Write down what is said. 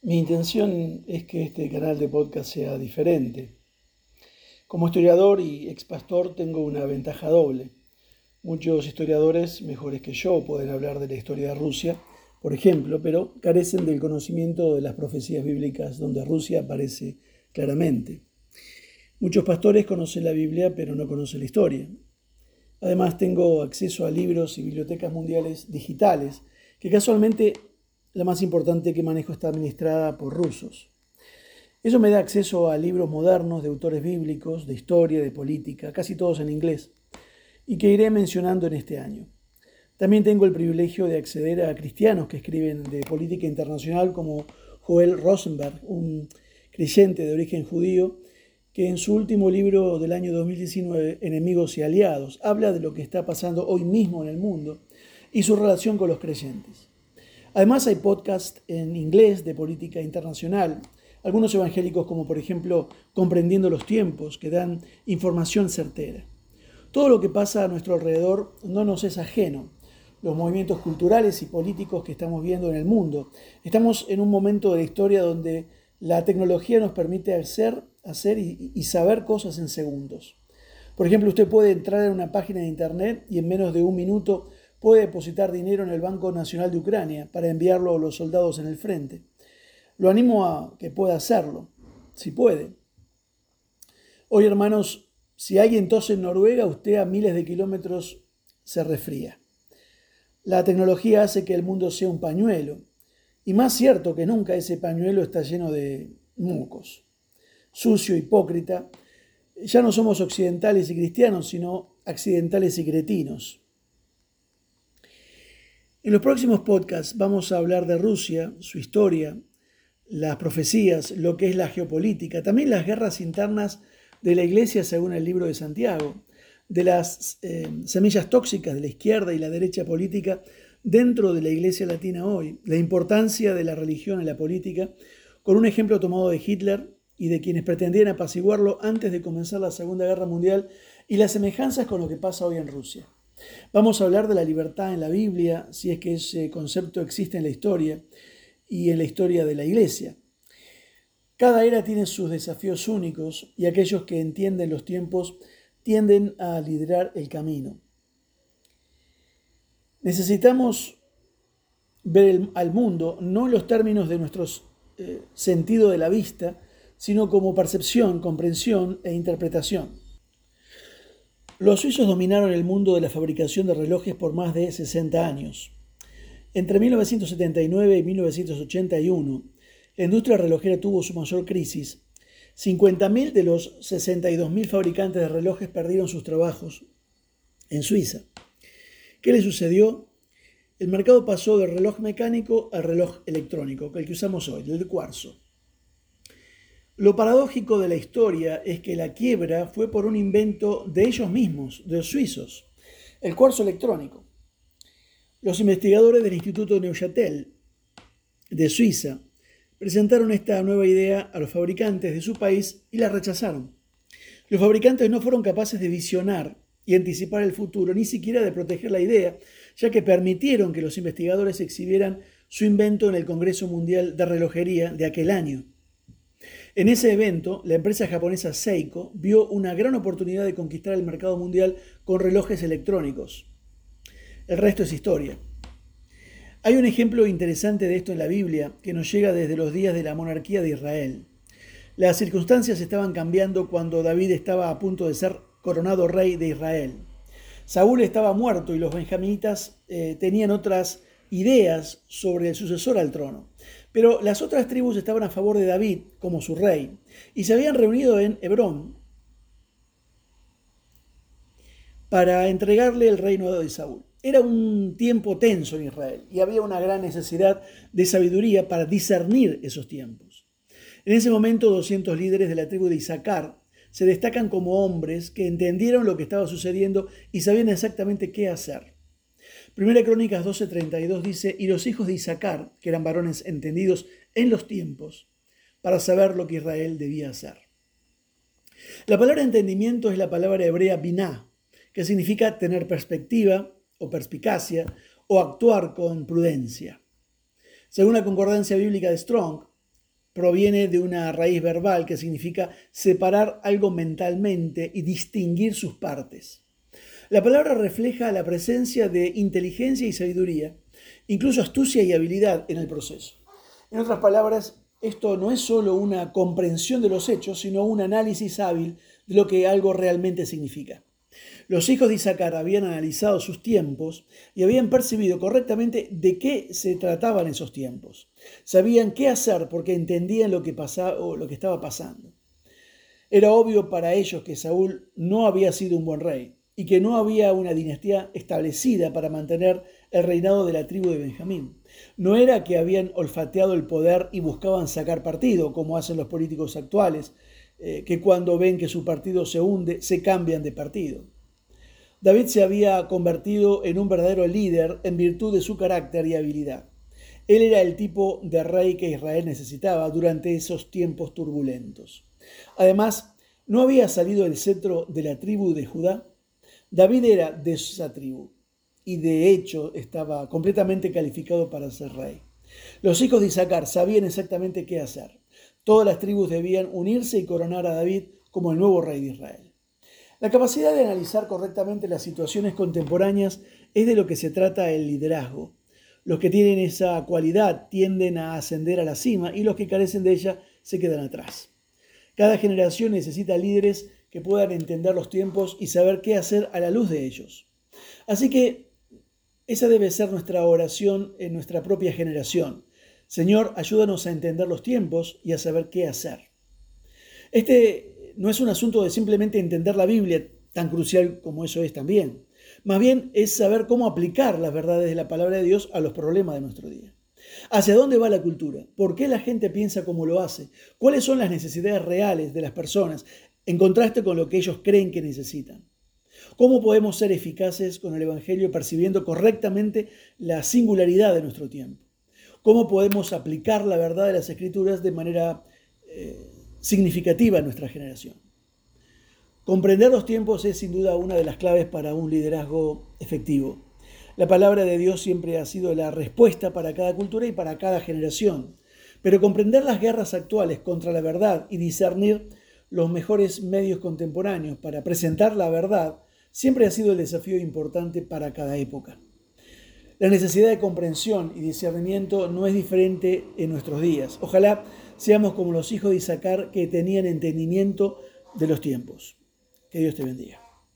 Mi intención es que este canal de podcast sea diferente. Como historiador y ex pastor tengo una ventaja doble. Muchos historiadores mejores que yo pueden hablar de la historia de Rusia, por ejemplo, pero carecen del conocimiento de las profecías bíblicas donde Rusia aparece claramente. Muchos pastores conocen la Biblia pero no conocen la historia. Además tengo acceso a libros y bibliotecas mundiales digitales que casualmente la más importante que manejo está administrada por rusos. Eso me da acceso a libros modernos de autores bíblicos, de historia, de política, casi todos en inglés, y que iré mencionando en este año. También tengo el privilegio de acceder a cristianos que escriben de política internacional como Joel Rosenberg, un creyente de origen judío, que en su último libro del año 2019, Enemigos y Aliados, habla de lo que está pasando hoy mismo en el mundo y su relación con los creyentes. Además hay podcasts en inglés de política internacional, algunos evangélicos como por ejemplo Comprendiendo los tiempos, que dan información certera. Todo lo que pasa a nuestro alrededor no nos es ajeno. Los movimientos culturales y políticos que estamos viendo en el mundo. Estamos en un momento de la historia donde la tecnología nos permite hacer, hacer y, y saber cosas en segundos. Por ejemplo, usted puede entrar en una página de internet y en menos de un minuto puede depositar dinero en el Banco Nacional de Ucrania para enviarlo a los soldados en el frente. Lo animo a que pueda hacerlo, si puede. Hoy, hermanos, si alguien tose en Noruega, usted a miles de kilómetros se resfría. La tecnología hace que el mundo sea un pañuelo, y más cierto que nunca ese pañuelo está lleno de mucos. Sucio, hipócrita, ya no somos occidentales y cristianos, sino accidentales y cretinos. En los próximos podcasts vamos a hablar de Rusia, su historia, las profecías, lo que es la geopolítica, también las guerras internas de la iglesia según el libro de Santiago, de las eh, semillas tóxicas de la izquierda y la derecha política dentro de la iglesia latina hoy, la importancia de la religión en la política, con un ejemplo tomado de Hitler y de quienes pretendían apaciguarlo antes de comenzar la Segunda Guerra Mundial y las semejanzas con lo que pasa hoy en Rusia. Vamos a hablar de la libertad en la Biblia, si es que ese concepto existe en la historia y en la historia de la iglesia. Cada era tiene sus desafíos únicos y aquellos que entienden los tiempos tienden a liderar el camino. Necesitamos ver al mundo no en los términos de nuestro eh, sentido de la vista, sino como percepción, comprensión e interpretación. Los suizos dominaron el mundo de la fabricación de relojes por más de 60 años. Entre 1979 y 1981, la industria relojera tuvo su mayor crisis. 50.000 de los 62.000 fabricantes de relojes perdieron sus trabajos en Suiza. ¿Qué le sucedió? El mercado pasó del reloj mecánico al reloj electrónico, el que usamos hoy, el cuarzo. Lo paradójico de la historia es que la quiebra fue por un invento de ellos mismos, de los suizos, el cuarzo electrónico. Los investigadores del Instituto Neuchâtel de Suiza presentaron esta nueva idea a los fabricantes de su país y la rechazaron. Los fabricantes no fueron capaces de visionar y anticipar el futuro, ni siquiera de proteger la idea, ya que permitieron que los investigadores exhibieran su invento en el Congreso Mundial de Relojería de aquel año. En ese evento, la empresa japonesa Seiko vio una gran oportunidad de conquistar el mercado mundial con relojes electrónicos. El resto es historia. Hay un ejemplo interesante de esto en la Biblia que nos llega desde los días de la monarquía de Israel. Las circunstancias estaban cambiando cuando David estaba a punto de ser coronado rey de Israel. Saúl estaba muerto y los benjaminitas eh, tenían otras ideas sobre el sucesor al trono. Pero las otras tribus estaban a favor de David como su rey y se habían reunido en Hebrón para entregarle el reino de Saúl. Era un tiempo tenso en Israel y había una gran necesidad de sabiduría para discernir esos tiempos. En ese momento, 200 líderes de la tribu de Isaacar se destacan como hombres que entendieron lo que estaba sucediendo y sabían exactamente qué hacer. Primera Crónicas 12:32 dice, y los hijos de Isaacar, que eran varones entendidos en los tiempos, para saber lo que Israel debía hacer. La palabra entendimiento es la palabra hebrea biná, que significa tener perspectiva o perspicacia o actuar con prudencia. Según la concordancia bíblica de Strong, proviene de una raíz verbal que significa separar algo mentalmente y distinguir sus partes. La palabra refleja la presencia de inteligencia y sabiduría, incluso astucia y habilidad en el proceso. En otras palabras, esto no es solo una comprensión de los hechos, sino un análisis hábil de lo que algo realmente significa. Los hijos de Isaacar habían analizado sus tiempos y habían percibido correctamente de qué se trataban esos tiempos. Sabían qué hacer porque entendían lo que, pasaba, o lo que estaba pasando. Era obvio para ellos que Saúl no había sido un buen rey y que no había una dinastía establecida para mantener el reinado de la tribu de Benjamín. No era que habían olfateado el poder y buscaban sacar partido, como hacen los políticos actuales, eh, que cuando ven que su partido se hunde, se cambian de partido. David se había convertido en un verdadero líder en virtud de su carácter y habilidad. Él era el tipo de rey que Israel necesitaba durante esos tiempos turbulentos. Además, ¿no había salido el cetro de la tribu de Judá? David era de esa tribu y de hecho estaba completamente calificado para ser rey. Los hijos de Isaacar sabían exactamente qué hacer. Todas las tribus debían unirse y coronar a David como el nuevo rey de Israel. La capacidad de analizar correctamente las situaciones contemporáneas es de lo que se trata el liderazgo. Los que tienen esa cualidad tienden a ascender a la cima y los que carecen de ella se quedan atrás. Cada generación necesita líderes que puedan entender los tiempos y saber qué hacer a la luz de ellos. Así que esa debe ser nuestra oración en nuestra propia generación. Señor, ayúdanos a entender los tiempos y a saber qué hacer. Este no es un asunto de simplemente entender la Biblia, tan crucial como eso es también. Más bien es saber cómo aplicar las verdades de la palabra de Dios a los problemas de nuestro día. ¿Hacia dónde va la cultura? ¿Por qué la gente piensa como lo hace? ¿Cuáles son las necesidades reales de las personas en contraste con lo que ellos creen que necesitan? ¿Cómo podemos ser eficaces con el Evangelio percibiendo correctamente la singularidad de nuestro tiempo? ¿Cómo podemos aplicar la verdad de las Escrituras de manera eh, significativa en nuestra generación. Comprender los tiempos es sin duda una de las claves para un liderazgo efectivo. La palabra de Dios siempre ha sido la respuesta para cada cultura y para cada generación. Pero comprender las guerras actuales contra la verdad y discernir los mejores medios contemporáneos para presentar la verdad siempre ha sido el desafío importante para cada época. La necesidad de comprensión y discernimiento no es diferente en nuestros días. Ojalá seamos como los hijos de Isaacar que tenían entendimiento de los tiempos. Que Dios te bendiga.